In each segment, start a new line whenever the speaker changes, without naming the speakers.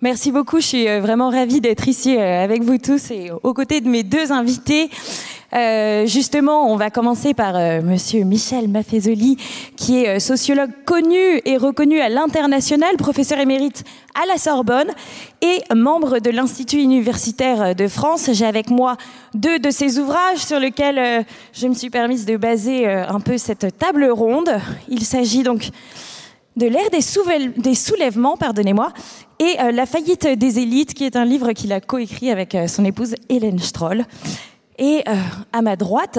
Merci beaucoup, je suis euh, vraiment ravie d'être ici euh, avec vous tous et aux côtés de mes deux invités. Euh, justement, on va commencer par Monsieur Michel Maffezoli, qui est sociologue connu et reconnu à l'international, professeur émérite à la Sorbonne et membre de l'Institut universitaire de France. J'ai avec moi deux de ses ouvrages sur lesquels je me suis permise de baser un peu cette table ronde. Il s'agit donc de l'ère des, soulèvements, pardonnez-moi, et euh, La faillite des élites, qui est un livre qu'il a coécrit avec euh, son épouse Hélène Stroll. Et euh, à ma droite,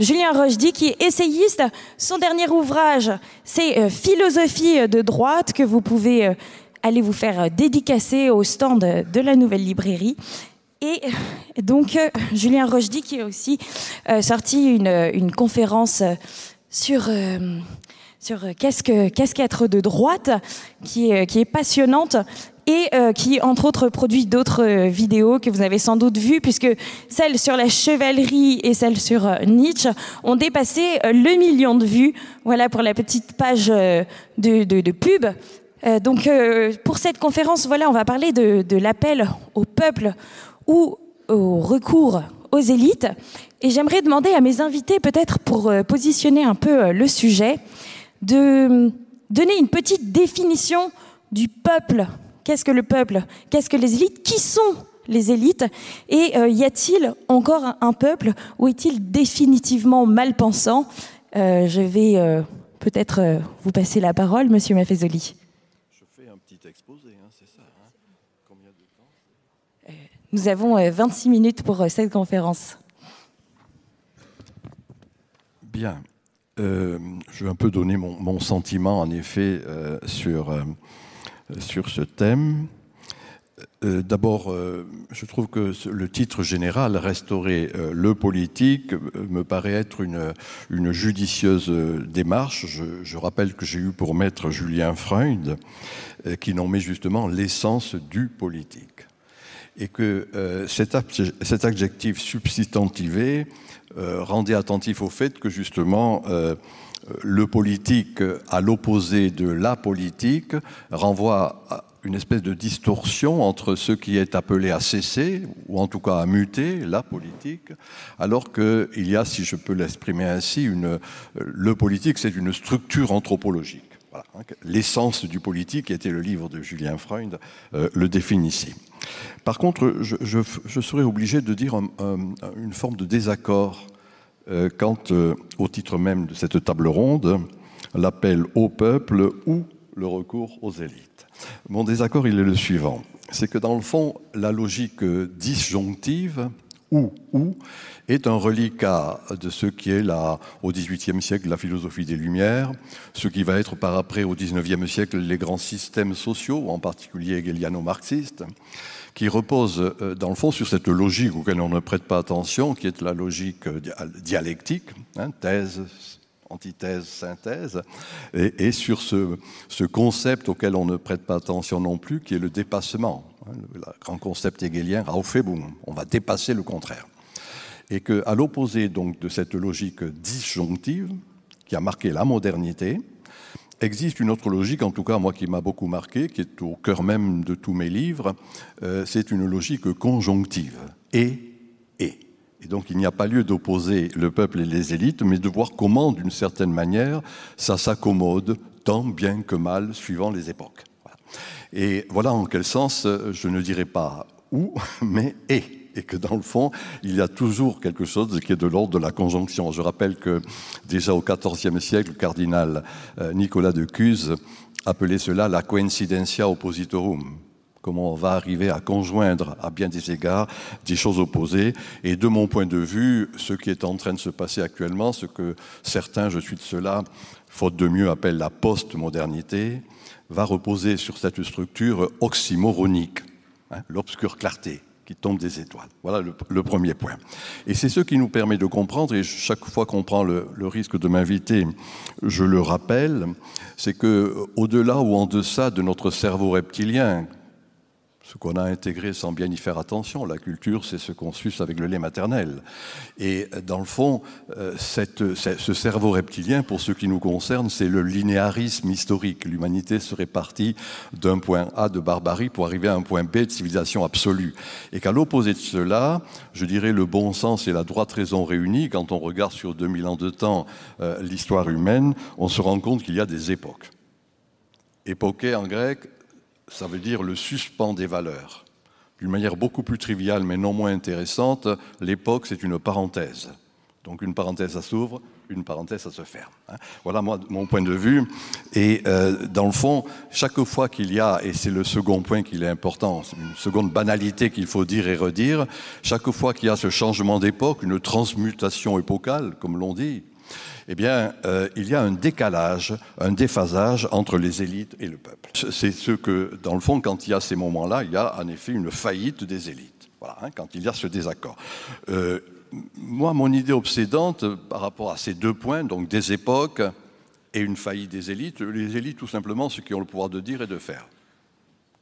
Julien Rochdy, qui est essayiste. Son dernier ouvrage, c'est Philosophie de droite, que vous pouvez aller vous faire dédicacer au stand de la nouvelle librairie. Et donc, Julien Rochdy, qui a aussi sorti une, conférence sur sur euh, qu'est-ce que qu'est-ce qu'être de droite, qui est, qui est passionnante et euh, qui, entre autres, produit d'autres euh, vidéos que vous avez sans doute vues, puisque celles sur la chevalerie et celles sur euh, Nietzsche ont dépassé euh, le million de vues. Voilà pour la petite page euh, de, de, de pub. Euh, donc, euh, pour cette conférence, voilà, on va parler de, de l'appel au peuple ou au recours aux élites. Et j'aimerais demander à mes invités, peut-être pour euh, positionner un peu euh, le sujet, de donner une petite définition du peuple. Qu'est-ce que le peuple? Qu'est-ce que les élites? Qui sont les élites? Et euh, y a-t-il encore un, peuple ou est-il définitivement mal pensant euh, Je vais euh, peut-être euh, vous passer la parole, Monsieur Maffezoli.
Je fais un petit exposé, hein, c'est ça. Hein Combien de temps
Nous avons euh, 26 minutes pour euh, cette conférence.
Bien. Euh, je vais un peu donner mon, sentiment, en effet, euh, sur, euh, sur ce thème. D'abord, je trouve que le titre général, Restaurer le politique, me paraît être une, une judicieuse démarche. Je, je rappelle que j'ai eu pour maître Julien Freund, qui nommait justement l'essence du politique. Et que euh, cet, adjectif substantivé euh, rendait attentif au fait que justement euh, le politique, à l'opposé de la politique, renvoie à une espèce de distorsion entre ce qui est appelé à cesser, ou en tout cas à muter, la politique, alors qu'il y a, si je peux l'exprimer ainsi, une, le politique, c'est une structure anthropologique. Voilà. L'essence du politique, qui était le livre de Julien Freund, euh, le définissait. Par contre, je, serais obligé de dire un, un, une forme de désaccord euh, quant euh, au titre même de cette table ronde, l'appel au peuple ou le recours aux élites. Mon désaccord, il est le suivant. C'est que dans le fond, la logique disjonctive, ou, ou, est un reliquat de ce qui est là, au XVIIIe siècle, la philosophie des Lumières, ce qui va être par après, au XIXe siècle, les grands systèmes sociaux, en particulier hegeliano-marxistes, qui reposent, euh, dans le fond, sur cette logique auquel on ne prête pas attention, qui est la logique euh, dialectique, hein, thèse, antithèse, synthèse, et, sur ce concept auquel on ne prête pas attention non plus, qui est le dépassement. Hein, le grand concept hegelien, Aufhebung, on va dépasser le contraire. Et qu'à l'opposé donc de cette logique disjonctive, qui a marqué la modernité, existe une autre logique, en tout cas moi qui m'a beaucoup marqué, qui est au cœur même de tous mes livres, euh, c'est une logique conjonctive. Et, et. Et donc il n'y a pas lieu d'opposer le peuple et les élites, mais de voir comment, d'une certaine manière, ça s'accommode tant bien que mal suivant les époques. Et voilà en quel sens je ne dirais pas où, mais et et que dans le fond, il y a toujours quelque chose qui est de l'ordre de la conjonction. Je rappelle que déjà au XIVe siècle, le cardinal euh, Nicolas de Cuse appelait cela la coincidentia oppositorum comment on va arriver à conjoindre à bien des égards des choses opposées. Et de mon point de vue, ce qui est en train de se passer actuellement, ce que certains, je suis de cela, faute de mieux, appellent la post-modernité, va reposer sur cette structure oxymoronique, hein, l'obscure clarté qui tombe des étoiles. Voilà le, premier point. Et c'est ce qui nous permet de comprendre, et chaque fois qu'on prend le, le risque de m'inviter, je le rappelle, c'est que au-delà ou en deçà de notre cerveau reptilien, ce qu'on a intégré sans bien y faire attention. La culture, c'est ce qu'on suce avec le lait maternel. Et dans le fond, euh, cette, ce cerveau reptilien, pour ce qui nous concerne, c'est le linéarisme historique. L'humanité serait partie d'un point A de barbarie pour arriver à un point B de civilisation absolue. Et qu'à l'opposé de cela, je dirais le bon sens et la droite raison réunis, quand on regarde sur 2000 ans de temps euh, l'histoire humaine, on se rend compte qu'il y a des époques. Époquée en grec, ça veut dire le suspens des valeurs. D'une manière beaucoup plus triviale mais non moins intéressante, l'époque c'est une parenthèse. Donc une parenthèse ça s'ouvre, une parenthèse ça se ferme. Hein. Voilà mon point de vue. Et euh, dans le fond, chaque fois qu'il y a, et c'est le second point qui est important, une seconde banalité qu'il faut dire et redire, chaque fois qu'il y a ce changement d'époque, une transmutation épocale, comme l'on dit, eh bien, euh, il y a un décalage, un déphasage entre les élites et le peuple. C'est ce que, dans le fond, quand il y a ces moments-là, il y a en effet une faillite des élites. Voilà, hein, quand il y a ce désaccord. Euh, moi, mon idée obsédante par rapport à ces deux points, donc des époques et une faillite des élites, les élites, tout simplement, ceux qui ont le pouvoir de dire et de faire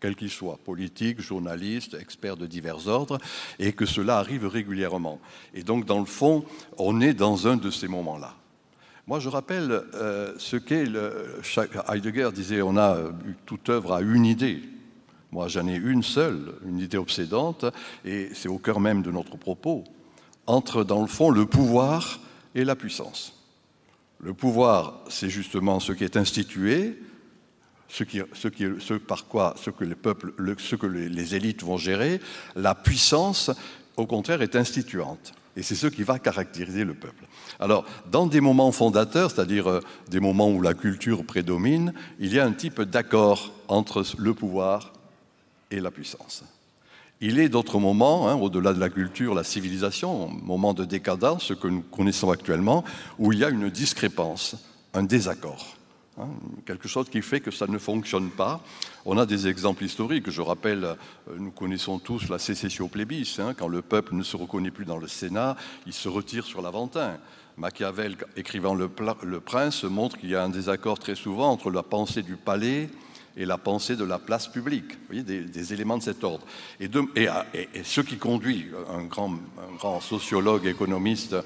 quels qu'ils soient, politiques, journalistes, experts de divers ordres, et que cela arrive régulièrement. Et donc, dans le fond, on est dans un de ces moments-là. Moi, je rappelle euh, ce qu'est le. Heidegger disait on a toute œuvre à une idée. Moi, j'en ai une seule, une idée obsédante, et c'est au cœur même de notre propos. Entre, dans le fond, le pouvoir et la puissance. Le pouvoir, c'est justement ce qui est institué, ce, ce par quoi, ce que les peuples, ce que les élites vont gérer. La puissance, au contraire, est instituante. Et c'est ce qui va caractériser le peuple. Alors, dans des moments fondateurs, c'est-à-dire euh, des moments où la culture prédomine, il y a un type d'accord entre le pouvoir et la puissance. Il est d'autres moments, hein, au-delà de la culture, la civilisation, moment de décadence, ce que nous connaissons actuellement, où il y a une discrépance, un désaccord. Hein, quelque chose qui fait que ça ne fonctionne pas. On a des exemples historiques. Je rappelle, euh, nous connaissons tous la sécession plébis. Hein, quand le peuple ne se reconnaît plus dans le Sénat, il se retire sur l'Aventin. Machiavel, écrivant le, Prince, montre qu'il y a un désaccord très souvent entre la pensée du palais et la pensée de la place publique. Vous voyez, des, éléments de cet ordre. Et, ce qui conduit grand, un grand sociologue, économiste,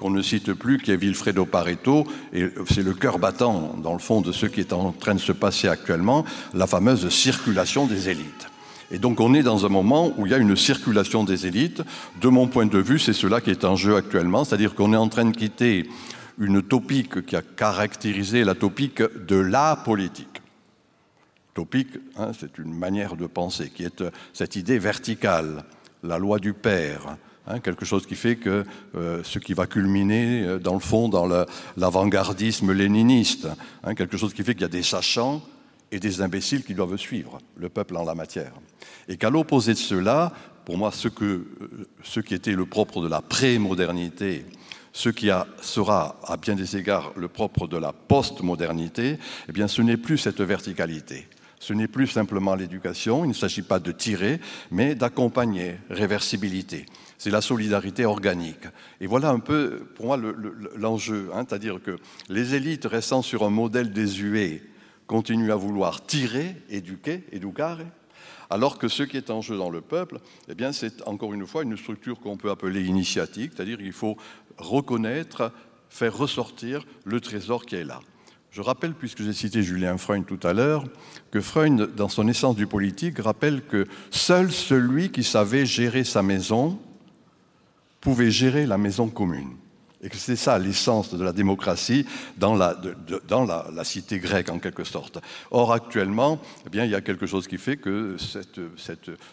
qu'on ne cite plus, qui est Vilfredo Pareto, et c'est le cœur battant, dans le fond, de ce qui est en train de se passer actuellement, la fameuse circulation des élites. Et donc on est dans un moment où il y a une circulation des élites. De mon point de vue, c'est cela qui est en jeu actuellement, c'est-à-dire qu'on est en train de quitter une topique qui a caractérisé la topique de la politique. Topique, hein, c'est une manière de penser qui est cette idée verticale, la loi du père, Hein, quelque chose qui fait que euh, ce qui va culminer, euh, dans le fond, dans l'avant-gardisme léniniste, hein, quelque chose qui fait qu'il y a des sachants et des imbéciles qui doivent suivre le peuple en la matière. Et qu'à l'opposé de cela, pour moi, ce, euh, qui était le propre de la pré-modernité, ce qui sera à bien des égards le propre de la post-modernité, eh bien, ce n'est plus cette verticalité. Ce n'est plus simplement l'éducation, il ne s'agit pas de tirer, mais d'accompagner, réversibilité c'est la solidarité organique. Et voilà un peu, pour moi, l'enjeu. Hein, C'est-à-dire que les élites restant sur un modèle désuet continuent à vouloir tirer, éduquer, éducare, alors que ce qui est en jeu dans le peuple, eh bien, c'est encore une fois une structure qu'on peut appeler initiatique, c'est-à-dire qu'il faut reconnaître, faire ressortir le trésor qui est là. Je rappelle, puisque j'ai cité Julien Freund tout à l'heure, que Freund, dans son essence du politique, rappelle que seul celui qui savait gérer sa maison pouvait gérer la maison commune. Et que c'est ça l'essence de la démocratie dans, la, dans la, cité grecque, en quelque sorte. Or, actuellement, eh bien, il y a quelque chose qui fait que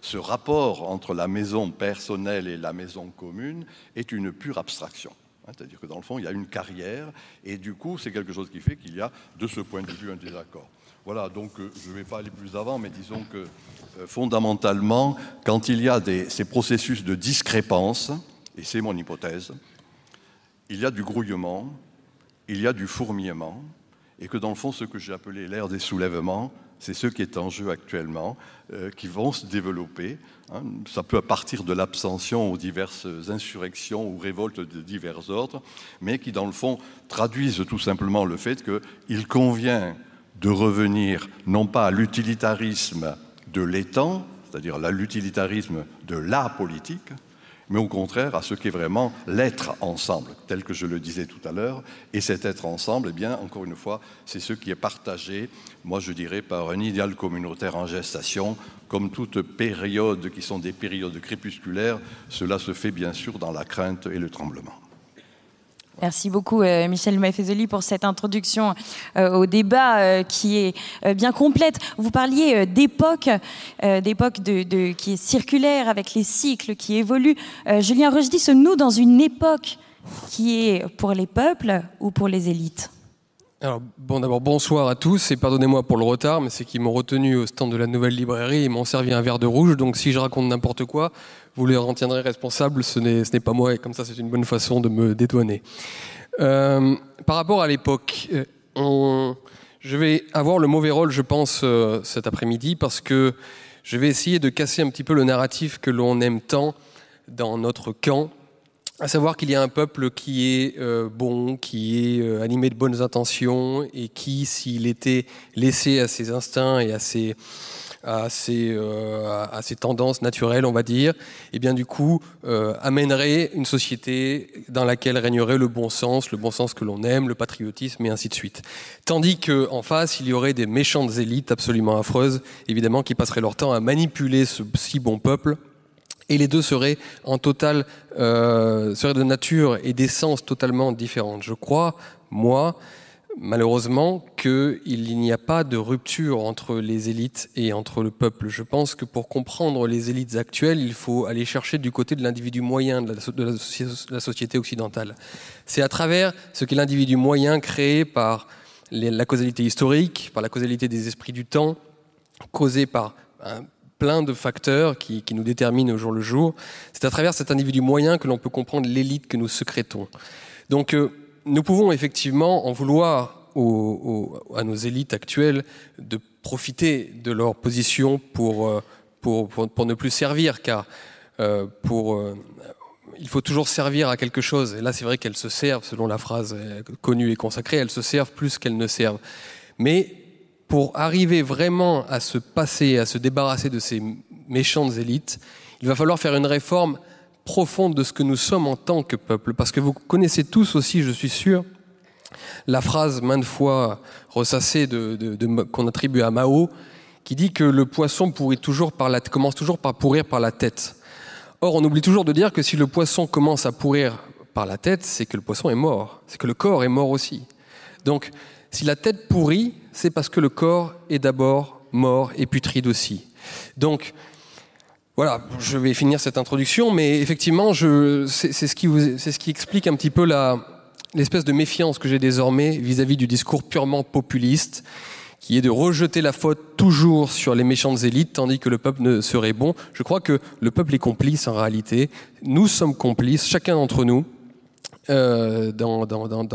ce rapport entre la maison personnelle et la maison commune est une pure abstraction. Hein, c'est-à-dire que dans le fond, il y a une carrière, et du coup, c'est quelque chose qui fait qu'il y a, de ce point de vue, un désaccord. Voilà, donc euh, je ne vais pas aller plus avant, mais disons que euh, fondamentalement, quand il y a ces processus de discrépance, et c'est mon hypothèse, il y a du grouillement, il y a du fourmillement, et que dans le fond, ce que j'ai appelé l'ère des soulèvements, c'est ce qui est en jeu actuellement, euh, qui vont se développer. Hein. Ça peut partir de l'abstention aux diverses insurrections ou révoltes de divers ordres, mais qui, dans le fond, traduisent tout simplement le fait qu'il convient de revenir non pas à l'utilitarisme de l'étang, c'est-à-dire à l'utilitarisme de la politique, mais au contraire à ce qu'est vraiment l'être ensemble, tel que je le disais tout à l'heure. Et cet être ensemble, eh bien, encore une fois, c'est ce qui est partagé, moi je dirais, par un idéal communautaire en gestation. Comme toute période qui sont des périodes crépusculaires, cela se fait bien sûr dans la crainte et le tremblement.
Merci beaucoup euh, Michel Maffezoli pour cette introduction euh, au débat euh, qui est bien complète. Vous parliez d'époque, d'époque de, de, qui est circulaire avec les cycles qui évoluent. Julien Rochdy, sommes-nous dans une époque qui est pour les peuples ou pour les élites?
Alors, bon, d'abord, bonsoir à tous et pardonnez-moi pour le retard, mais c'est qu'ils m'ont retenu au stand de la nouvelle librairie et m'ont servi un verre de rouge. Donc, si je raconte n'importe quoi, vous les en responsables. Ce n'est, pas moi et comme ça, c'est une bonne façon de me dédouaner. Euh, par rapport à l'époque, euh, je vais avoir le mauvais rôle, je pense, euh, cet après-midi parce que je vais essayer de casser un petit peu le narratif que l'on aime tant dans notre camp à savoir qu'il y a un peuple qui est euh, bon, qui est euh, animé de bonnes intentions et qui, s'il était laissé à ses instincts et à ses, à ses, euh, à ses tendances naturelles, on va dire, et eh bien du coup amènerait une société dans laquelle régnerait le bon sens, le bon sens que l'on aime, le patriotisme et ainsi de suite. Tandis que en face, il y aurait des méchantes élites absolument affreuses, évidemment, qui passeraient leur temps à manipuler ce si bon peuple et les deux seraient en total, euh, seraient de nature et d'essence totalement différentes. Je crois, moi, malheureusement, qu'il n'y a pas de rupture entre les élites et entre le peuple. Je pense que pour comprendre les élites actuelles, il faut aller chercher du côté de l'individu moyen de la, société occidentale. C'est à travers ce qu'est l'individu moyen créé par la causalité historique, par la causalité des esprits du temps, causé par un plein de facteurs qui, nous déterminent au jour le jour. C'est à travers cet individu moyen que l'on peut comprendre l'élite que nous secrétons. Donc euh, nous pouvons effectivement en vouloir à nos élites actuelles de profiter de leur position pour, euh, pour, ne plus servir, car euh, il faut toujours servir à quelque chose. Et là, c'est vrai qu'elles se servent, selon la phrase connue et consacrée, elles se servent plus qu'elles ne servent. Mais pour arriver vraiment à se passer, à se débarrasser de ces méchantes élites, il va falloir faire une réforme profonde de ce que nous sommes en tant que peuple. Parce que vous connaissez tous aussi, je suis sûr, la phrase maintes fois ressassée qu'on attribue à Mao, qui dit que le poisson pourrit toujours commence toujours par pourrir par la tête. Or, on oublie toujours de dire que si le poisson commence à pourrir par la tête, c'est que le poisson est mort, c'est que le corps est mort aussi. Donc, si la tête pourrit, c'est parce que le corps est d'abord mort et putride aussi. Donc, voilà, je vais finir cette introduction, mais effectivement, c'est ce, qui explique un petit peu l'espèce de méfiance que j'ai désormais vis-à-vis du discours purement populiste, qui est de rejeter la faute toujours sur les méchantes élites, tandis que le peuple ne serait bon. Je crois que le peuple est complice en réalité. Nous sommes complices, chacun d'entre nous. Euh, dans, dans, dans,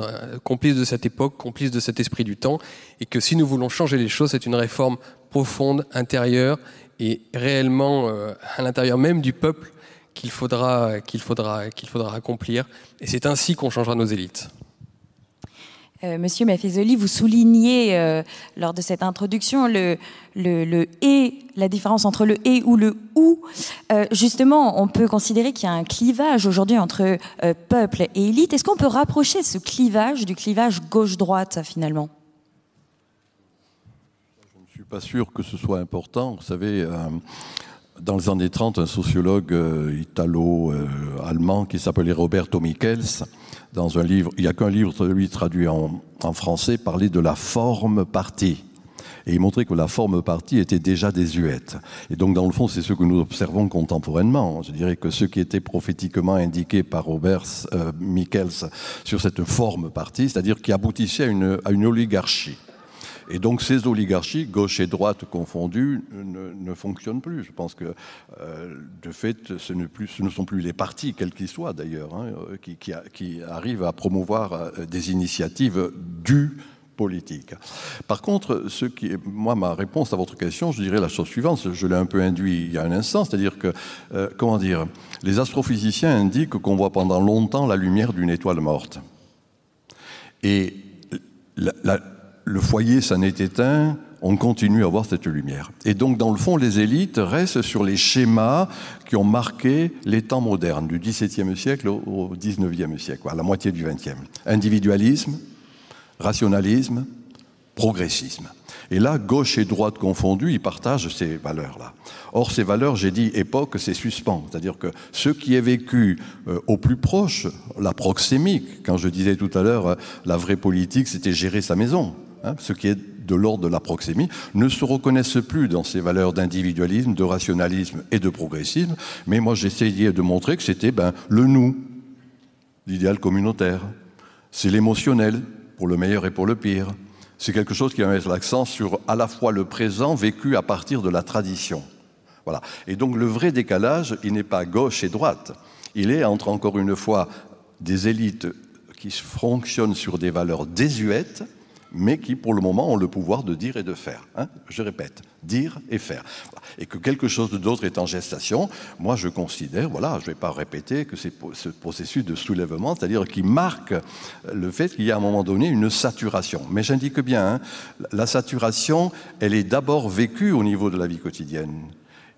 complice de cette époque, complice de cet esprit du temps, et que si nous voulons changer les choses, c'est une réforme profonde, intérieure, et réellement euh, à l'intérieur même du peuple qu'il faudra, qu'il faudra, qu'il faudra accomplir. Et c'est ainsi qu'on changera nos élites.
Euh, Monsieur Maffezoli, vous soulignez euh, lors de cette introduction le, et, la différence entre le et ou le ou. Euh, justement, on peut considérer qu'il y a un clivage aujourd'hui entre peuple et élite. Est-ce qu'on peut rapprocher ce clivage du clivage gauche-droite finalement?
Je ne suis pas sûr que ce soit important. Vous savez, dans les années 30, un sociologue italo-allemand qui s'appelait Roberto Michels dans un livre, il n'y a qu'un livre lui traduit en, en, français, parlait de la forme partie. Et il montrait que la forme partie était déjà désuète. Et donc, dans le fond, c'est ce que nous observons contemporainement. Je dirais que ce qui était prophétiquement indiqué par Robert euh, Michels sur cette forme partie, c'est-à-dire qui aboutissait à une oligarchie. Et donc ces oligarchies, gauche et droite confondues, ne, ne fonctionnent plus. Je pense que, euh, de fait, ce, ne sont plus les partis, quels qu'ils soient d'ailleurs, hein, qui, qui, arrivent à promouvoir euh, des initiatives du politique. Par contre, ce qui moi, ma réponse à votre question, je dirais la chose suivante, je l'ai un peu induit il y a un instant, c'est-à-dire que, euh, comment dire, les astrophysiciens indiquent qu'on voit pendant longtemps la lumière d'une étoile morte. Et la, le foyer s'en est éteint on continue à avoir cette lumière. Et donc, dans le fond, les élites restent sur les schémas qui ont marqué les temps modernes, du XVIIe siècle au XIXe siècle, à la moitié du XXe. Individualisme, rationalisme, progressisme. Et là, gauche et droite confondues, ils partagent ces valeurs-là. Or, ces valeurs, j'ai dit époque, c'est suspens. C'est-à-dire que ce qui est vécu euh, au plus proche, la proxémique, quand je disais tout à l'heure, euh, la vraie politique, c'était gérer sa maison. Hein, ce qui est de l'ordre de la proxémie, ne se reconnaissent plus dans ces valeurs d'individualisme, de rationalisme et de progressisme. Mais moi, j'essayais de montrer que c'était ben, le nous, l'idéal communautaire. C'est l'émotionnel, pour le meilleur et pour le pire. C'est quelque chose qui va mettre l'accent sur à la fois le présent vécu à partir de la tradition. Voilà. Et donc le vrai décalage, il n'est pas gauche et droite. Il est entre, encore une fois, des élites qui fonctionnent sur des valeurs désuètes, mais qui, pour le moment, ont le pouvoir de dire et de faire. Hein. je répète, dire et faire. Et que quelque chose d'autre est en gestation, moi je considère, voilà, je ne vais pas répéter que c'est ce processus de soulèvement, c'est-à-dire qui marque le fait qu'il y a à un moment donné une saturation. Mais j'indique bien, hein, la saturation, elle est d'abord vécue au niveau de la vie quotidienne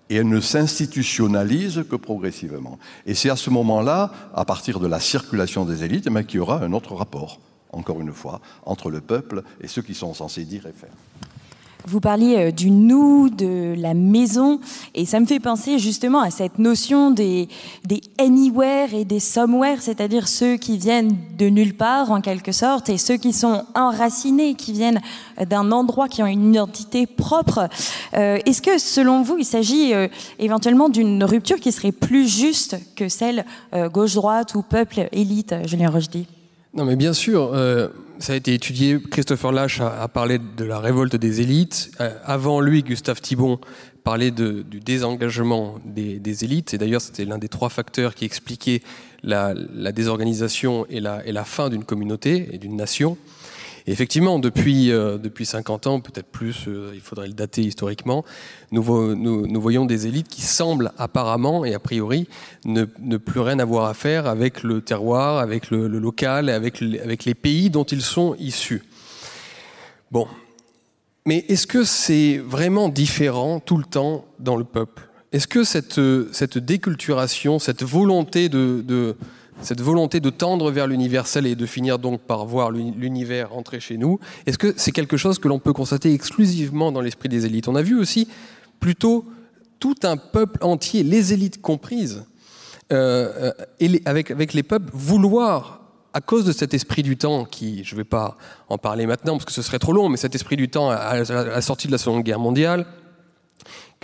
et elle ne s'institutionnalise que progressivement. Et c'est à ce moment-là, à partir de la circulation des élites, eh qu'il y aura un autre rapport encore une fois, entre le peuple et ceux qui sont censés dire et faire.
Vous parliez euh, du nous, de la maison, et ça me fait penser justement à cette notion des, anywhere et des somewhere, c'est-à-dire ceux qui viennent de nulle part en quelque sorte, et ceux qui sont enracinés, qui viennent d'un endroit, qui ont une identité propre. Euh, est-ce que selon vous, il s'agit euh, éventuellement d'une rupture qui serait plus juste que celle gauche-droite ou peuple-élite, Julien Rochdy?
Non, mais bien sûr, euh, ça a été étudié. Christopher Lash a, parlé de la révolte des élites. Euh, avant lui, Gustave Thibon parlait de, du désengagement des, des élites. Et d'ailleurs, c'était l'un des trois facteurs qui expliquait la, la désorganisation et la, et la fin d'une communauté et d'une nation effectivement, depuis, euh, depuis 50 ans, peut-être plus, euh, il faudrait le dater historiquement, nous, nous, voyons des élites qui semblent apparemment et a priori ne, ne, plus rien avoir à faire avec le terroir, avec le, local, avec, avec les pays dont ils sont issus. Bon. Mais est-ce que c'est vraiment différent tout le temps dans le peuple? Est-ce que cette, cette déculturation, cette volonté de cette volonté de tendre vers l'universel et de finir donc par voir l'univers entrer chez nous, est-ce que c'est quelque chose que l'on peut constater exclusivement dans l'esprit des élites? On a vu aussi plutôt tout un peuple entier, les élites comprises, euh, et avec, avec les peuples, vouloir, à cause de cet esprit du temps, qui, je ne vais pas en parler maintenant parce que ce serait trop long, mais cet esprit du temps à la sortie de la Seconde Guerre mondiale,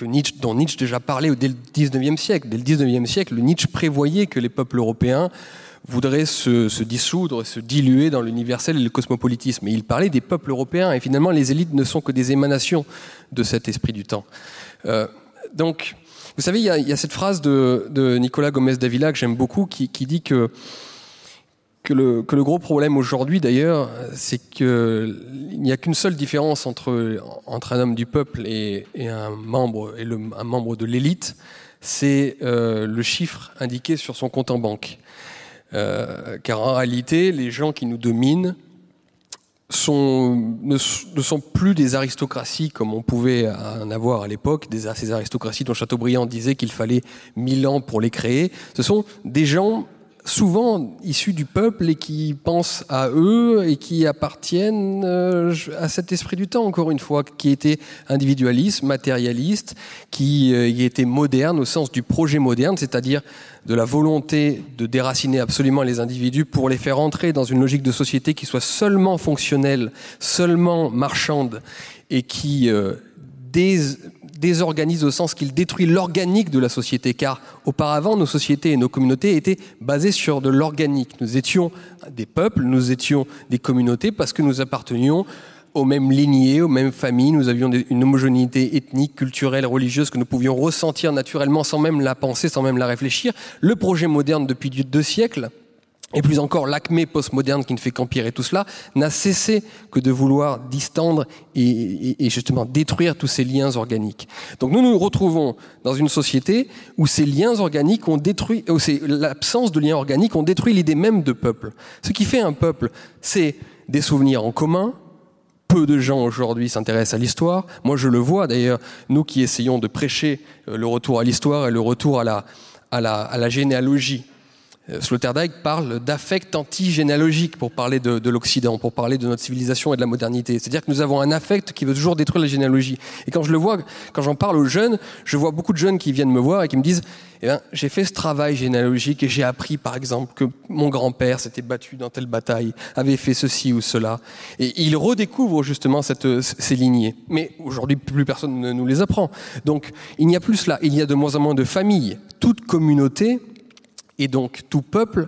que Nietzsche, dont Nietzsche déjà parlait dès le 19e siècle. Dès le 19e siècle, Nietzsche prévoyait que les peuples européens voudraient se, se dissoudre, se diluer dans l'universel et le cosmopolitisme. Et il parlait des peuples européens. Et finalement, les élites ne sont que des émanations de cet esprit du temps. Euh, donc, vous savez, il y, y, a, cette phrase de, de Nicolas Gomez Davila que j'aime beaucoup, qui dit que que le, que le gros problème aujourd'hui, d'ailleurs, c'est qu'il n'y a qu'une seule différence entre, entre un homme du peuple et, et un membre, et le, un membre de l'élite, c'est euh, le chiffre indiqué sur son compte en banque. Euh, car en réalité, les gens qui nous dominent sont, ne, ne, sont plus des aristocraties comme on pouvait en avoir à l'époque, des, ces aristocraties dont Chateaubriand disait qu'il fallait mille ans pour les créer. Ce sont des gens souvent issus du peuple et qui pensent à eux et qui appartiennent euh, à cet esprit du temps, encore une fois, qui était individualiste, matérialiste, qui euh, était moderne au sens du projet moderne, c'est-à-dire de la volonté de déraciner absolument les individus pour les faire entrer dans une logique de société qui soit seulement fonctionnelle, seulement marchande et qui euh, désorganise au sens qu'il détruit l'organique de la société, car auparavant nos sociétés et nos communautés étaient basées sur de l'organique. Nous étions des peuples, nous étions des communautés parce que nous appartenions aux mêmes lignées, aux mêmes familles, nous avions une homogénéité ethnique, culturelle, religieuse que nous pouvions ressentir naturellement sans même la penser, sans même la réfléchir. Le projet moderne depuis deux siècles, et plus encore l'acmé postmoderne qui ne fait qu'empirer tout cela, n'a cessé que de vouloir distendre et, justement détruire tous ces liens organiques. Donc nous nous retrouvons dans une société où ces liens organiques ont détruit, où c'est l'absence de liens organiques ont détruit l'idée même de peuple. Ce qui fait un peuple, c'est des souvenirs en commun, peu de gens aujourd'hui s'intéressent à l'histoire. Moi, je le vois d'ailleurs, nous qui essayons de prêcher euh, le retour à l'histoire et le retour à la, à la, à la généalogie. Euh, Sloterdijk parle d'affect antigénéalogique pour parler de, de l'Occident, pour parler de notre civilisation et de la modernité. C'est-à-dire que nous avons un affect qui veut toujours détruire la généalogie. Et quand je le vois, quand j'en parle aux jeunes, je vois beaucoup de jeunes qui viennent me voir et qui me disent eh bien, j'ai fait ce travail généalogique et j'ai appris, par exemple, que mon grand-père s'était battu dans telle bataille, avait fait ceci ou cela. Et ils redécouvrent justement cette, ces lignées. Mais aujourd'hui, plus personne ne nous les apprend. Donc, il n'y a plus cela. Il y a de moins en moins de familles. Toute communauté et donc tout peuple,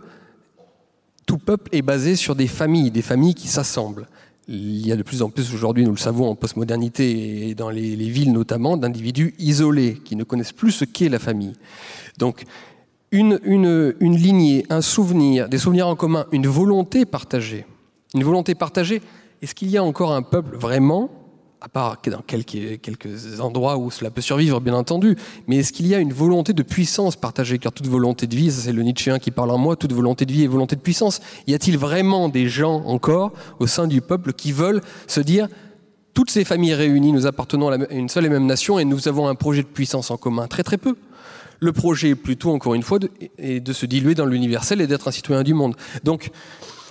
est basé sur des familles, des familles qui s'assemblent. Il y a de plus en plus aujourd'hui, nous le savons, en postmodernité et dans les, les villes notamment, d'individus isolés qui ne connaissent plus ce qu'est la famille. Donc une lignée, un souvenir, des souvenirs en commun, une volonté partagée. Une volonté partagée. Est-ce qu'il y a encore un peuple vraiment à part dans quelques, quelques endroits où cela peut survivre, bien entendu, mais est-ce qu'il y a une volonté de puissance partagée? Car toute volonté de vie, c'est le Nietzschéen qui parle en moi, toute volonté de vie est volonté de puissance. Y a-t-il vraiment des gens encore au sein du peuple qui veulent se dire toutes ces familles réunies, nous appartenons à une seule et même nation et nous avons un projet de puissance en commun? Très très peu. Le projet plutôt, encore une fois, est de se diluer dans l'universel et d'être un citoyen du monde. Donc,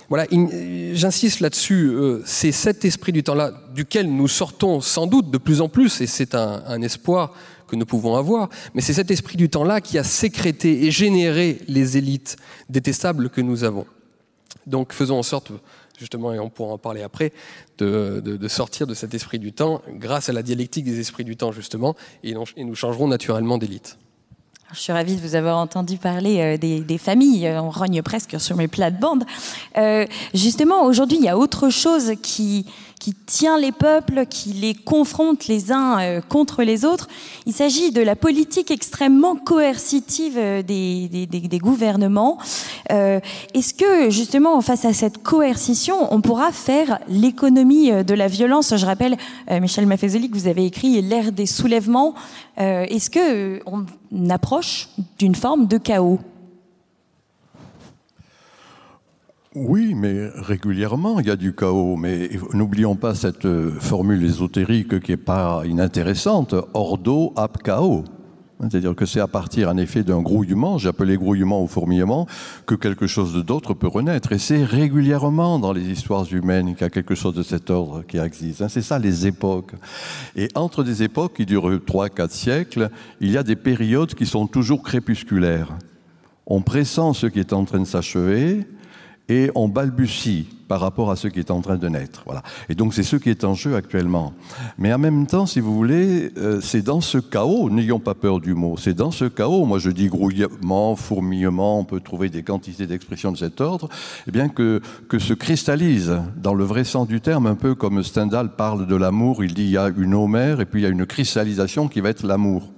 voilà, j'insiste là-dessus, euh, c'est cet esprit du temps-là duquel nous sortons sans doute de plus en plus, et c'est un, espoir que nous pouvons avoir, mais c'est cet esprit du temps-là qui a sécrété et généré les élites détestables que nous avons. Donc faisons en sorte, justement, et on pourra en parler après, de, sortir de cet esprit du temps grâce à la dialectique des esprits du temps, justement, et nous changerons naturellement d'élite.
Je suis ravie de vous avoir entendu parler euh, des, familles. On rogne presque sur mes plates-bandes. Euh, justement, aujourd'hui, il y a autre chose qui, qui tient les peuples, qui les confronte les uns euh, contre les autres. Il s'agit de la politique extrêmement coercitive euh, des, gouvernements. Euh, Est-ce que justement, face à cette coercition, on pourra faire l'économie de la violence? Je rappelle, Michel Maffezoli, que vous avez écrit l'ère des soulèvements. Euh, Est-ce que on approche d'une forme de chaos?
Oui, mais régulièrement, il y a du chaos. Mais n'oublions pas cette formule ésotérique qui n'est pas inintéressante, ordo ab chaos. C'est-à-dire que c'est à partir, en effet, d'un grouillement, j'appelais grouillement ou fourmillement, que quelque chose d'autre peut renaître. Et c'est régulièrement dans les histoires humaines qu'il y a quelque chose de cet ordre qui existe. C'est ça, les époques. Et entre des époques qui durent 3, 4 siècles, il y a des périodes qui sont toujours crépusculaires. On pressent ce qui est en train de s'achever, et on balbutie par rapport à ce qui est en train de naître. Voilà. Et donc c'est ce qui est en jeu actuellement. Mais en même temps, si vous voulez, euh, c'est dans ce chaos, n'ayons pas peur du mot, c'est dans ce chaos, moi je dis grouillement, fourmillement, on peut trouver des quantités d'expressions de cet ordre, eh bien que, que se cristallise, dans le vrai sens du terme, un peu comme Stendhal parle de l'amour, il dit il y a une Homère et puis il y a une cristallisation qui va être l'amour.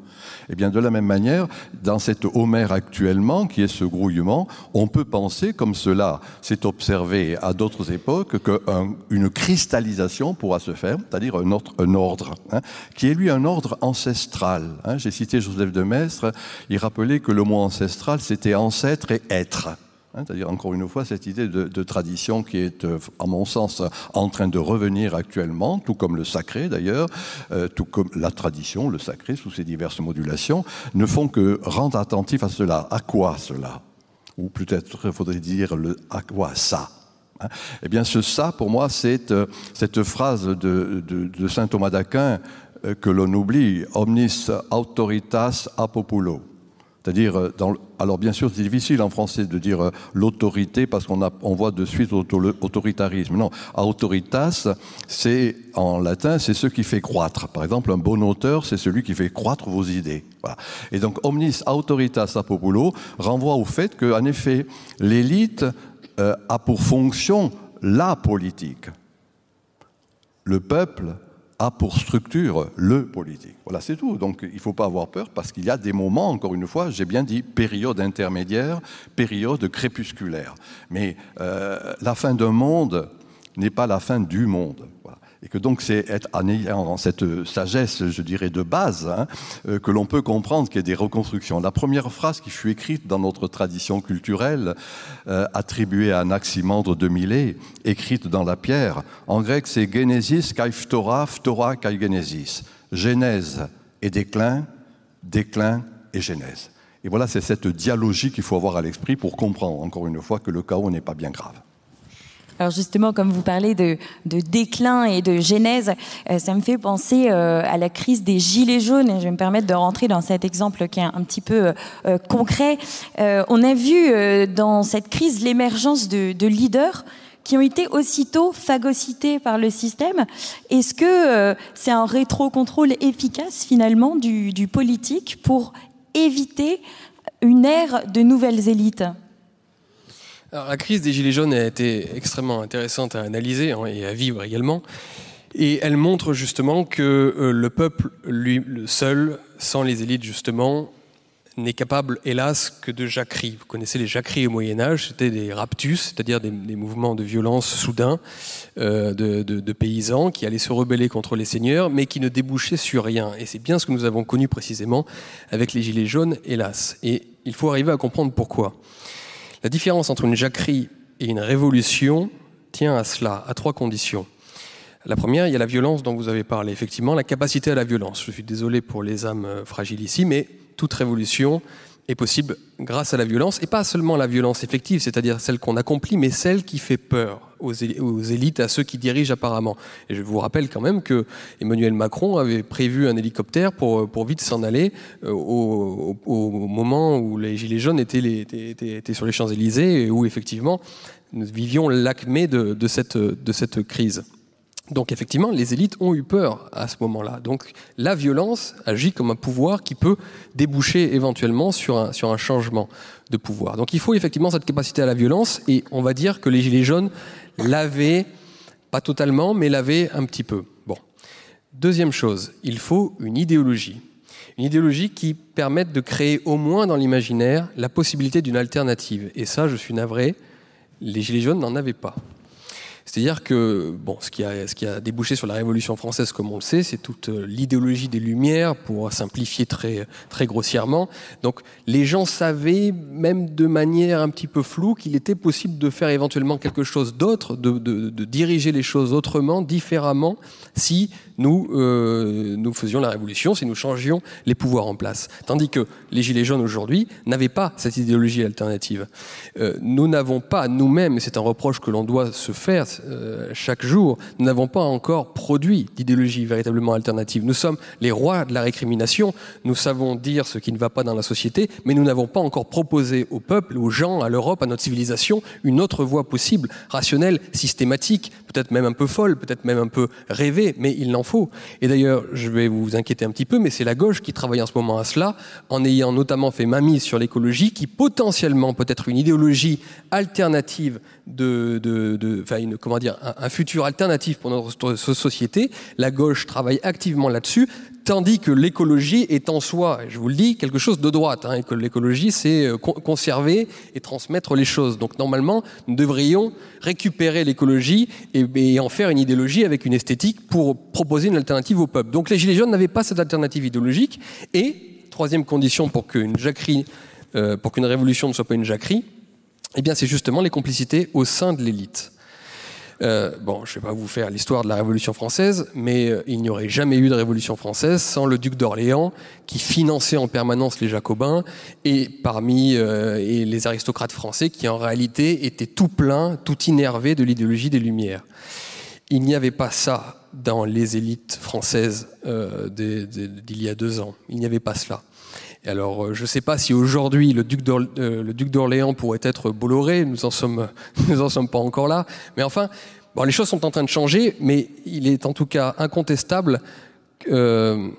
Eh bien, de la même manière, dans cette Homère actuellement, qui est ce grouillement, on peut penser, comme cela s'est observé à d'autres époques, qu'une cristallisation pourra se faire, c'est-à-dire un, un, ordre, hein, qui est lui un ordre ancestral. Hein. J'ai cité Joseph de Maistre, il rappelait que le mot ancestral, c'était ancêtre et être. C'est-à-dire, encore une fois, cette idée de, tradition qui est, à mon sens, en train de revenir actuellement, tout comme le sacré d'ailleurs, euh, tout comme la tradition, le sacré, sous ses diverses modulations, ne font que rendre attentif à cela. À quoi cela? Ou peut-être faudrait dire le à quoi ça? Eh bien, ce ça, pour moi, c'est euh, cette phrase de, saint Thomas d'Aquin euh, que l'on oublie, omnis autoritas a populo c'est-à-dire, euh, alors bien sûr, c'est difficile en français de dire euh, l'autorité parce qu'on on voit de suite autoritarisme. Non, autoritas, c'est en latin, c'est ce qui fait croître. Par exemple, un bon auteur, c'est celui qui fait croître vos idées. Voilà. Et donc, omnis autoritas a populo renvoie au fait qu'en effet, l'élite euh, a pour fonction la politique. Le peuple a pour structure le politique. Voilà, c'est tout. Donc il ne faut pas avoir peur parce qu'il y a des moments, encore une fois, j'ai bien dit période intermédiaire, période crépusculaire. Mais euh, la fin d'un monde n'est pas la fin du monde. Et que donc c'est être en cette sagesse, je dirais, de base, hein, euh, que l'on peut comprendre qu'il y a des reconstructions. La première phrase qui fut écrite dans notre tradition culturelle, euh, attribuée à Anaximandre de Milet, écrite dans la pierre, en grec c'est Genesis kai phtora, phtora kai Genesis. Genèse et déclin, déclin et genèse. Et voilà, c'est cette dialogie qu'il faut avoir à l'esprit pour comprendre, encore une fois, que le chaos n'est pas bien grave.
Alors justement, comme vous parlez de, déclin et de genèse, euh, ça me fait penser euh, à la crise des gilets jaunes. Et je vais me permettre de rentrer dans cet exemple qui est un, petit peu euh, concret. on a vu dans cette crise l'émergence de, leaders qui ont été aussitôt phagocytés par le système. Est-ce que c'est un rétro-contrôle efficace finalement du, du politique pour éviter une ère de nouvelles élites?
La crise des Gilets jaunes a été extrêmement intéressante à analyser hein, et à vivre également. Et elle montre justement que euh, le peuple, lui seul, sans les élites justement, n'est capable, hélas, que de jacqueries. Vous connaissez les jacqueries au Moyen Âge, c'était des raptus, c'est-à-dire des, mouvements de violence soudains euh, de, paysans qui allaient se rebeller contre les seigneurs, mais qui ne débouchaient sur rien. Et c'est bien ce que nous avons connu précisément avec les Gilets jaunes, hélas. Et il faut arriver à comprendre pourquoi. La différence entre une jacquerie et une révolution tient à cela, à trois conditions. La première, il y a la violence dont vous avez parlé, effectivement, la capacité à la violence. Je suis désolé pour les âmes fragiles ici, mais toute révolution est possible grâce à la violence, et pas seulement la violence effective, c'est-à-dire celle qu'on accomplit, mais celle qui fait peur aux élites, à ceux qui dirigent apparemment. Je vous rappelle quand même que Emmanuel Macron avait prévu un hélicoptère pour, vite s'en aller euh, au, moment où les Gilets jaunes étaient, sur les Champs-Élysées et où effectivement nous vivions l'acmé de cette crise. Donc effectivement, les élites ont eu peur à ce moment-là. Donc la violence agit comme un pouvoir qui peut déboucher éventuellement sur un, changement de pouvoir. Donc il faut effectivement cette capacité à la violence et on va dire que les Gilets jaunes l'avaient, pas totalement, mais l'avaient un petit peu. Deuxième chose, il faut une idéologie. Une idéologie qui permette de créer au moins dans l'imaginaire la possibilité d'une alternative. Et ça, je suis navré, les Gilets jaunes n'en avaient pas. C'est-à-dire que bon, ce qui, a, débouché sur la Révolution française, comme on le sait, c'est toute euh, l'idéologie des Lumières, pour simplifier très, très grossièrement. Donc les gens savaient, même de manière un petit peu floue, qu'il était possible de faire éventuellement quelque chose d'autre, de, diriger les choses autrement, différemment, si nous, euh, nous faisions la Révolution, si nous changions les pouvoirs en place. Tandis que les Gilets jaunes aujourd'hui n'avaient pas cette idéologie alternative. Euh, nous n'avons pas nous-mêmes, et c'est un reproche que l'on doit se faire, euh, chaque jour, nous n'avons pas encore produit d'idéologie véritablement alternative. Nous sommes les rois de la récrimination, nous savons dire ce qui ne va pas dans la société, mais nous n'avons pas encore proposé au peuple, aux gens, à l'Europe, à notre civilisation, une autre voie possible, rationnelle, systématique, peut-être même un peu folle, peut-être même un peu rêvée, mais il n'en faut. Et d'ailleurs, je vais vous inquiéter un petit peu, mais c'est la gauche qui travaille en ce moment à cela, en ayant notamment fait mise sur l'écologie, qui potentiellement peut être une idéologie alternative de, de, enfin une, comment dire, un, futur alternatif pour notre société. La gauche travaille activement là-dessus, tandis que l'écologie est en soi, je vous le dis, quelque chose de droite. Hein, l'écologie, c'est euh, conserver et transmettre les choses. Donc normalement, nous devrions récupérer l'écologie et, et, en faire une idéologie avec une esthétique pour proposer une alternative au peuple. Donc les Gilets jaunes n'avaient pas cette alternative idéologique. Et, troisième condition pour qu'une jacquerie, euh, pour qu'une révolution ne soit pas une jacquerie, eh bien, c'est justement les complicités au sein de l'élite. Euh, bon, je ne vais pas vous faire l'histoire de la Révolution française, mais euh, il n'y aurait jamais eu de Révolution française sans le duc d'Orléans, qui finançait en permanence les Jacobins, et parmi euh, et les aristocrates français, qui en réalité étaient tout pleins, tout innervés de l'idéologie des Lumières. Il n'y avait pas ça dans les élites françaises d'il y a deux ans. Il n'y avait pas cela alors, euh, je ne sais pas si aujourd'hui le duc d'Orléans pourrait être Bolloré, nous en sommes, nous en sommes pas encore là. Mais enfin, bon, les choses sont en train de changer, mais il est en tout cas incontestable euh,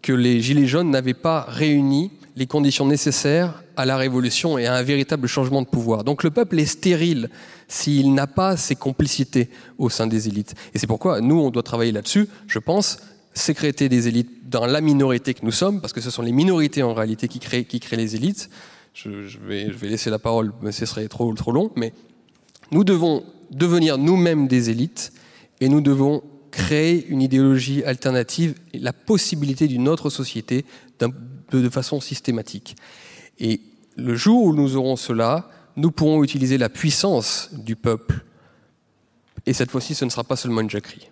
que les Gilets jaunes n'avaient pas réuni les conditions nécessaires à la révolution et à un véritable changement de pouvoir. Donc le peuple est stérile s'il n'a pas ces complicités au sein des élites. Et c'est pourquoi nous, on doit travailler là-dessus, je pense, sécréter des élites dans la minorité que nous sommes, parce que ce sont les minorités en réalité qui créent, les élites. Je, vais, je, vais, laisser la parole, mais ce serait trop, trop long. Mais nous devons devenir nous-mêmes des élites et nous devons créer une idéologie alternative et la possibilité d'une autre société de façon systématique. Et le jour où nous aurons cela, nous pourrons utiliser la puissance du peuple. Et cette fois-ci, ce ne sera pas seulement une jacquerie.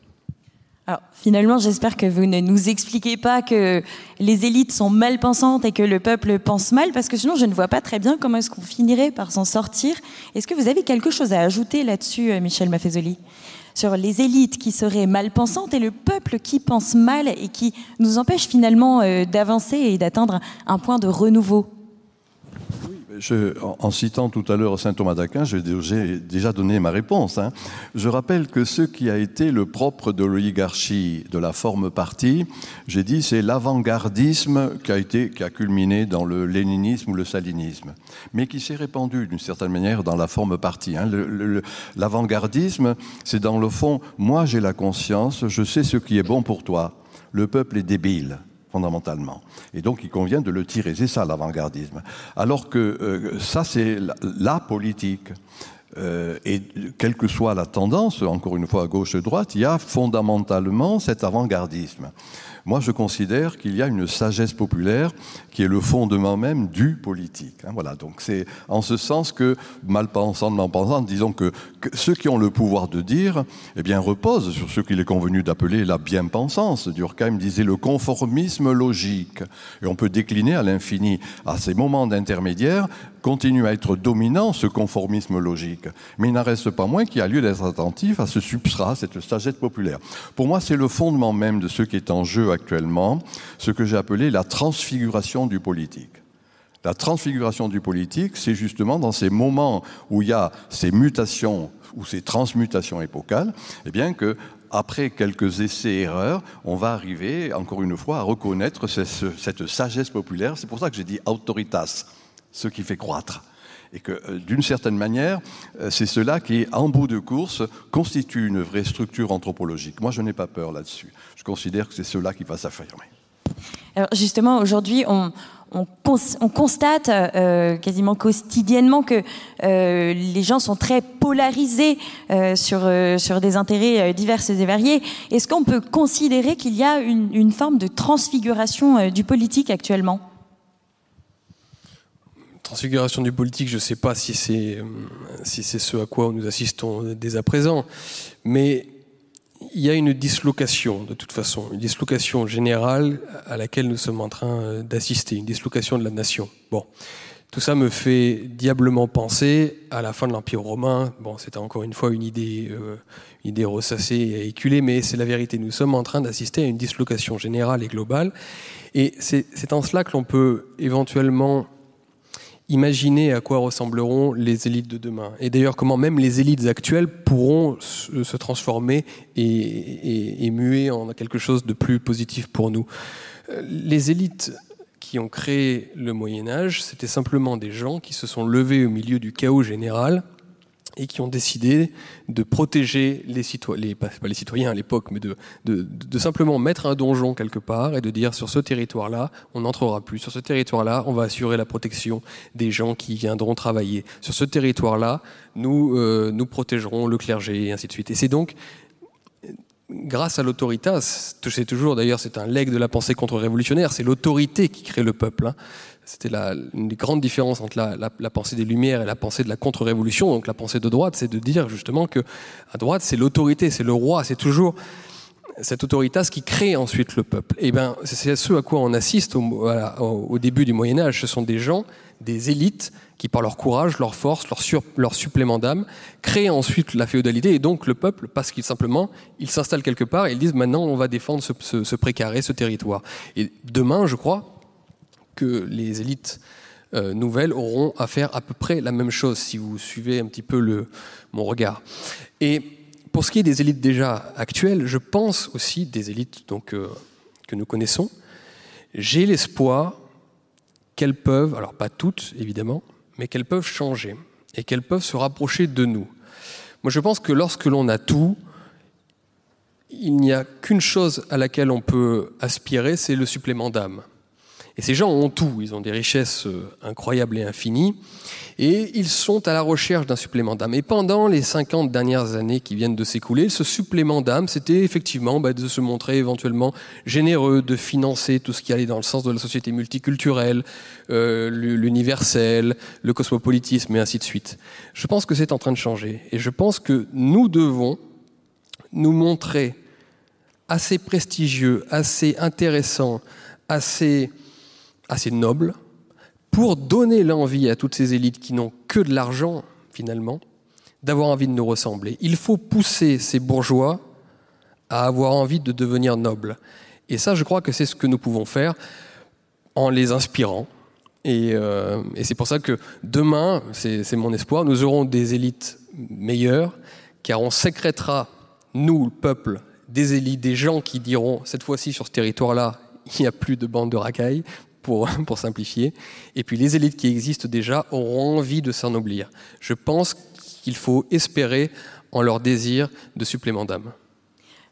Alors, finalement, j'espère que vous ne nous expliquez pas que les élites sont mal pensantes et que le peuple pense mal, parce que sinon, je ne vois pas très bien comment est-ce qu'on finirait par s'en sortir. Est-ce que vous avez quelque chose à ajouter là-dessus, euh, Michel Maffezoli? Sur les élites qui seraient mal pensantes et le peuple qui pense mal et qui nous empêche finalement euh, d'avancer et d'atteindre un point de renouveau?
En, citant tout à l'heure saint Thomas d'Aquin, j'ai déjà donné ma réponse. Hein. Je rappelle que ce qui a été le propre de l'oligarchie de la forme partie, j'ai dit, c'est l'avant-gardisme qui a culminé dans le léninisme ou le salinisme, mais qui s'est répandu d'une certaine manière dans la forme partie. Hein. L'avant-gardisme, c'est dans le fond, moi j'ai la conscience, je sais ce qui est bon pour toi. Le peuple est débile fondamentalement. Et donc il convient de le tirer. C'est ça l'avant-gardisme. Alors que euh, ça, c'est la, politique. Euh, et quelle que soit la tendance, encore une fois à gauche et droite, il y a fondamentalement cet avant-gardisme. Moi, je considère qu'il y a une sagesse populaire qui est le fondement même du politique. Hein, voilà, donc c'est en ce sens que, mal pensant, mal pensant, disons que, ceux qui ont le pouvoir de dire, eh bien, reposent sur ce qu'il est convenu d'appeler la bien-pensance. Durkheim disait le conformisme logique. Et on peut décliner à l'infini à ces moments d'intermédiaire continue à être dominant, ce conformisme logique. Mais il n'en reste pas moins qu'il y a lieu d'être attentif à ce substrat, cette sagesse populaire. Pour moi, c'est le fondement même de ce qui est en jeu actuellement, ce que j'ai appelé la transfiguration du politique. La transfiguration du politique, c'est justement dans ces moments où il y a ces mutations ou ces transmutations épocales, eh bien que après quelques essais-erreurs, on va arriver, encore une fois, à reconnaître cette sagesse populaire. C'est pour ça que j'ai dit autoritas ce qui fait croître. Et que, euh, d'une certaine manière, euh, c'est cela qui, en bout de course, constitue une vraie structure anthropologique. Moi, je n'ai pas peur là-dessus. Je considère que c'est cela qui va s'affirmer.
Alors, justement, aujourd'hui, on, constate euh, quasiment quotidiennement que les gens sont très polarisés sur, des intérêts divers et variés. Est-ce qu'on peut considérer qu'il y a une, forme de transfiguration du politique actuellement?
Transfiguration du politique, je ne sais pas si c'est euh, si c'est ce à quoi nous assistons dès à présent, mais il y a une dislocation de toute façon, une dislocation générale à laquelle nous sommes en train euh, d'assister, une dislocation de la nation. Bon, tout ça me fait diablement penser à la fin de l'Empire romain. Bon, c'était encore une fois une idée, euh, une idée ressassée et éculée, mais c'est la vérité. Nous sommes en train d'assister à une dislocation générale et globale, et c'est en cela que l'on peut éventuellement imaginer à quoi ressembleront les élites de demain. Et d'ailleurs, comment même les élites actuelles pourront se transformer et, muer en quelque chose de plus positif pour nous. Euh, les élites qui ont créé le Moyen Âge, c'était simplement des gens qui se sont levés au milieu du chaos général et qui ont décidé de protéger les citoyens, pas, les citoyens à l'époque, mais de, simplement mettre un donjon quelque part et de dire sur ce territoire-là, on n'entrera plus. Sur ce territoire-là, on va assurer la protection des gens qui viendront travailler. Sur ce territoire-là, nous, euh, nous protégerons le clergé et ainsi de suite. Et c'est donc grâce à l'autoritas, c'est toujours d'ailleurs c'est un legs de la pensée contre-révolutionnaire, c'est l'autorité qui crée le peuple. Hein. C'était une des grandes différences entre la, pensée des Lumières et la pensée de la contre-révolution. Donc la pensée de droite, c'est de dire justement que à droite, c'est l'autorité, c'est le roi, c'est toujours cette autoritas qui crée ensuite le peuple. Et eh ben, c'est ce à quoi on assiste au, début du Moyen Âge. Ce sont des gens, des élites, qui par leur courage, leur force, leur, supplément d'âme, créent ensuite la féodalité et donc le peuple, parce qu'ils simplement, ils s'installent quelque part et ils disent maintenant on va défendre ce, précaré, ce territoire. Et demain, je crois, que les élites euh, nouvelles auront à faire à peu près la même chose, si vous suivez un petit peu mon regard. Et pour ce qui est des élites déjà actuelles, je pense aussi des élites donc, euh, que nous connaissons, j'ai l'espoir qu'elles peuvent, alors pas toutes évidemment, mais qu'elles peuvent changer et qu'elles peuvent se rapprocher de nous. Moi je pense que lorsque l'on a tout, il n'y a qu'une chose à laquelle on peut aspirer, c'est le supplément d'âme. Et ces gens ont tout, ils ont des richesses euh, incroyables et infinies, et ils sont à la recherche d'un supplément d'âme. Et pendant les 50 dernières années qui viennent de s'écouler, ce supplément d'âme, c'était effectivement bah, de se montrer éventuellement généreux, de financer tout ce qui allait dans le sens de la société multiculturelle, euh, l'universel, le cosmopolitisme, et ainsi de suite. Je pense que c'est en train de changer, et je pense que nous devons nous montrer assez prestigieux, assez intéressant, assez, assez noble, pour donner l'envie à toutes ces élites qui n'ont que de l'argent, finalement, d'avoir envie de nous ressembler. Il faut pousser ces bourgeois à avoir envie de devenir nobles. Et ça, je crois que c'est ce que nous pouvons faire en les inspirant. Et, euh, et c'est pour ça que demain, c'est mon espoir, nous aurons des élites meilleures, car on sécrétera, nous, le peuple, des élites, des gens qui diront, cette fois-ci sur ce territoire-là, il n'y a plus de bande de racailles, pour, simplifier. Et puis les élites qui existent déjà auront envie de s'ennoblir. Je pense qu'il faut espérer en leur désir de supplément d'âme.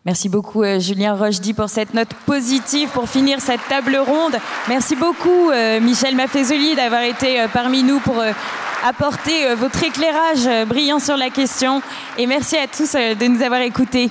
Merci beaucoup euh, Julien Rochdy pour cette note positive pour finir cette table ronde. Merci beaucoup euh, Michel Maffezoli d'avoir été euh, parmi nous pour apporter votre éclairage brillant sur la question. Et merci à tous de nous avoir écoutés.